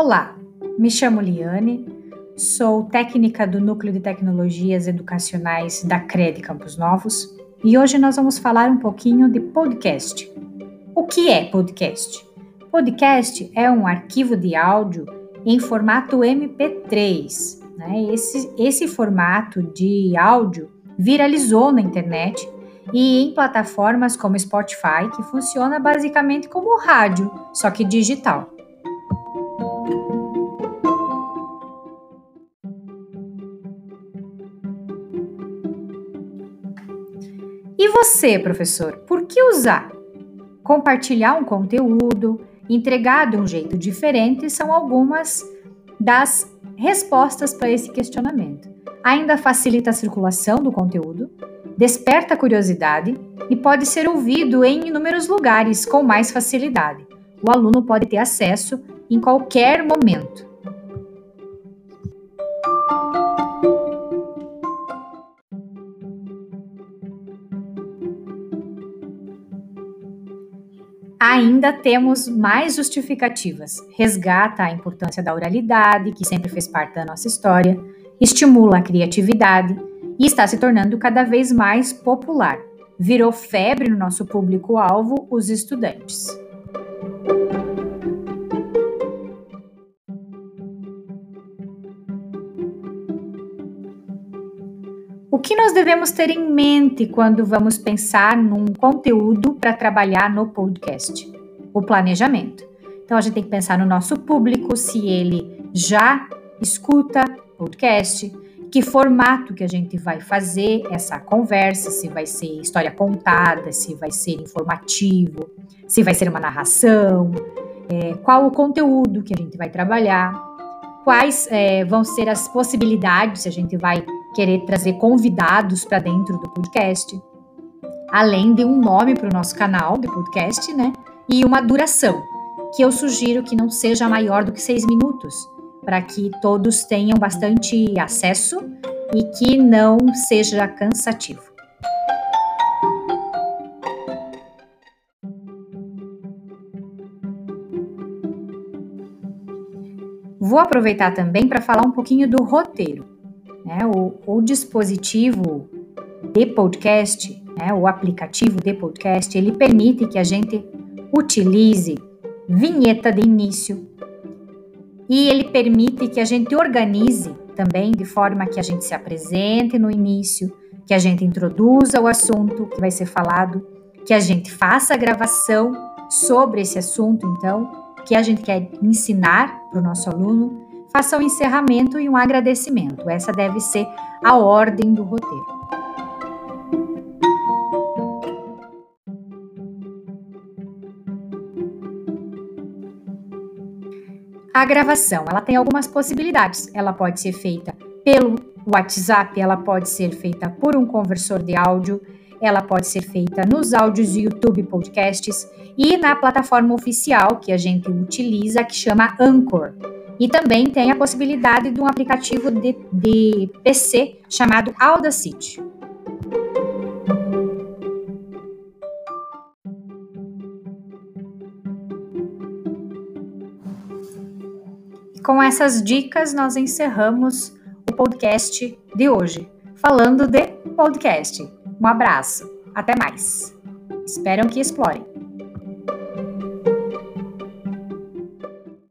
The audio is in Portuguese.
Olá, me chamo Liane, sou técnica do Núcleo de Tecnologias Educacionais da CRED Campos Novos e hoje nós vamos falar um pouquinho de podcast. O que é podcast? Podcast é um arquivo de áudio em formato MP3. Né? Esse, esse formato de áudio viralizou na internet e em plataformas como Spotify, que funciona basicamente como rádio, só que digital. E você, professor, por que usar? Compartilhar um conteúdo, entregar de um jeito diferente são algumas das respostas para esse questionamento. Ainda facilita a circulação do conteúdo, desperta a curiosidade e pode ser ouvido em inúmeros lugares com mais facilidade. O aluno pode ter acesso em qualquer momento. Ainda temos mais justificativas. Resgata a importância da oralidade, que sempre fez parte da nossa história, estimula a criatividade e está se tornando cada vez mais popular. Virou febre no nosso público-alvo, os estudantes. O que nós devemos ter em mente quando vamos pensar num conteúdo para trabalhar no podcast? O planejamento. Então a gente tem que pensar no nosso público, se ele já escuta podcast, que formato que a gente vai fazer essa conversa, se vai ser história contada, se vai ser informativo, se vai ser uma narração, é, qual o conteúdo que a gente vai trabalhar, quais é, vão ser as possibilidades, se a gente vai querer trazer convidados para dentro do podcast, além de um nome para o nosso canal de podcast, né? E uma duração, que eu sugiro que não seja maior do que seis minutos, para que todos tenham bastante acesso e que não seja cansativo. Vou aproveitar também para falar um pouquinho do roteiro né, o, o dispositivo de podcast, né, o aplicativo de podcast, ele permite que a gente utilize vinheta de início e ele permite que a gente organize também de forma que a gente se apresente no início, que a gente introduza o assunto que vai ser falado, que a gente faça a gravação sobre esse assunto, então, que a gente quer ensinar para o nosso aluno faça um encerramento e um agradecimento. Essa deve ser a ordem do roteiro. A gravação, ela tem algumas possibilidades. Ela pode ser feita pelo WhatsApp, ela pode ser feita por um conversor de áudio, ela pode ser feita nos áudios YouTube Podcasts e na plataforma oficial que a gente utiliza, que chama Anchor. E também tem a possibilidade de um aplicativo de, de PC chamado Audacity. Com essas dicas, nós encerramos o podcast de hoje, falando de podcast. Um abraço, até mais. Espero que explorem.